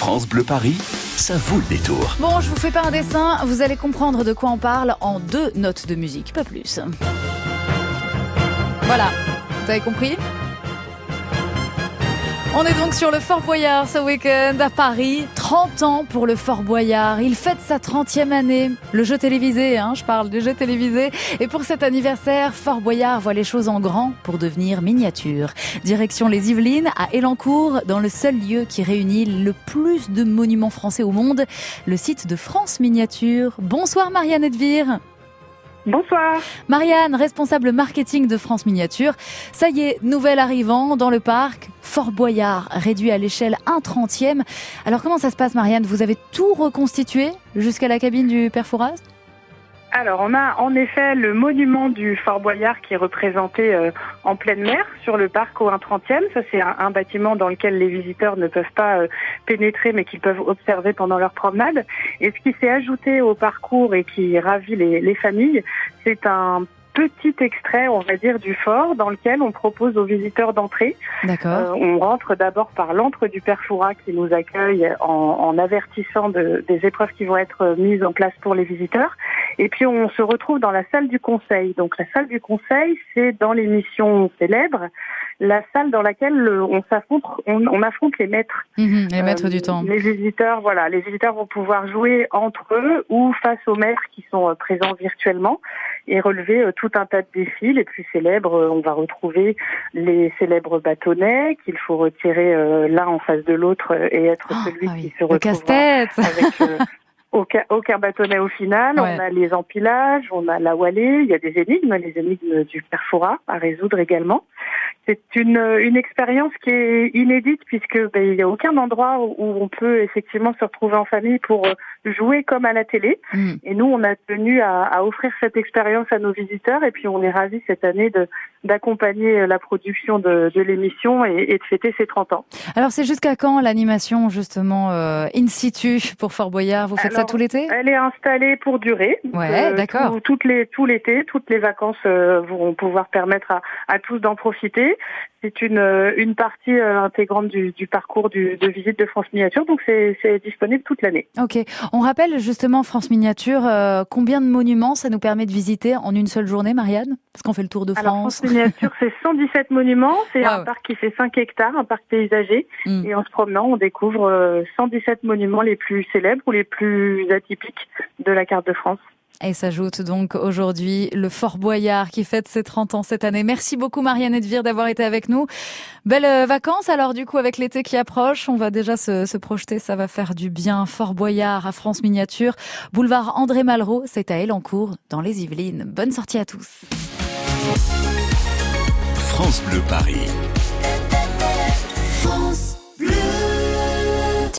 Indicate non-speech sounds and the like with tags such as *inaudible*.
France Bleu Paris, ça vaut le détour. Bon, je vous fais pas un dessin, vous allez comprendre de quoi on parle en deux notes de musique, pas plus. Voilà, vous avez compris? On est donc sur le Fort Boyard ce week-end à Paris. 30 ans pour le Fort Boyard. Il fête sa 30e année. Le jeu télévisé, hein, je parle du jeu télévisé. Et pour cet anniversaire, Fort Boyard voit les choses en grand pour devenir miniature. Direction les Yvelines, à Elancourt, dans le seul lieu qui réunit le plus de monuments français au monde, le site de France Miniature. Bonsoir Marianne Edvire. Bonsoir. Marianne, responsable marketing de France Miniature. Ça y est, nouvel arrivant dans le parc, Fort Boyard, réduit à l'échelle 1 trentième. Alors comment ça se passe Marianne? Vous avez tout reconstitué jusqu'à la cabine du Père Fouras? Alors, on a en effet le monument du Fort Boyard qui est représenté euh, en pleine mer sur le parc au 1 30e. Ça, c'est un, bâtiment dans lequel les visiteurs ne peuvent pas euh, pénétrer, mais qu'ils peuvent observer pendant leur promenade. Et ce qui s'est ajouté au parcours et qui ravit les, les familles, c'est un petit extrait, on va dire, du fort dans lequel on propose aux visiteurs d'entrer. D'accord. Euh, on rentre d'abord par l'antre du Père qui nous accueille en, en avertissant de, des épreuves qui vont être mises en place pour les visiteurs. Et puis on se retrouve dans la salle du conseil. Donc la salle du conseil, c'est dans l'émission célèbre la salle dans laquelle on s'affronte, on, affronte les maîtres. Mhm, les maîtres du euh, temps. Les visiteurs, voilà, les visiteurs vont pouvoir jouer entre eux ou face aux maîtres qui sont euh, présents virtuellement et relever euh, tout un tas de défis. Les plus célèbres, on va retrouver les célèbres bâtonnets qu'il faut retirer l'un en face de l'autre et être oh, celui ah qui se retrouve avec *laughs* aucun, aucun bâtonnet au final. On a les empilages, on a la wallée, il y a des énigmes, les énigmes du perfora à résoudre également. C'est une, une expérience qui est inédite puisque ben, il n'y a aucun endroit où on peut effectivement se retrouver en famille pour euh, jouer comme à la télé. Mm. Et nous, on a tenu à, à offrir cette expérience à nos visiteurs et puis on est ravis cette année de d'accompagner la production de, de l'émission et, et, de fêter ses 30 ans. Alors c'est jusqu'à quand l'animation justement euh, in situ pour Fort Boyard? Vous faites ça tout l'été? Elle est installée pour durer. Ouais, euh, d'accord. toutes les tout l'été, toutes les vacances euh, vont pouvoir permettre à, à tous d'en profiter. C'est une, euh, une partie euh, intégrante du, du parcours du, de visite de France Miniature, donc c'est disponible toute l'année. Ok. On rappelle justement France Miniature, combien de monuments ça nous permet de visiter en une seule journée, Marianne? Parce qu'on fait le tour de France. Alors, France Miniature, c'est *laughs* 117 monuments. C'est un parc qui fait 5 hectares, un parc paysager. Hmm. Et en se promenant, on découvre 117 monuments les plus célèbres ou les plus atypiques de la carte de France. Et s'ajoute donc aujourd'hui le Fort Boyard qui fête ses 30 ans cette année. Merci beaucoup Marianne Edvire d'avoir été avec nous. Belles euh, vacances alors du coup avec l'été qui approche. On va déjà se, se, projeter, ça va faire du bien. Fort Boyard à France Miniature, boulevard André Malraux, c'est à Elancourt dans les Yvelines. Bonne sortie à tous. France Bleu Paris.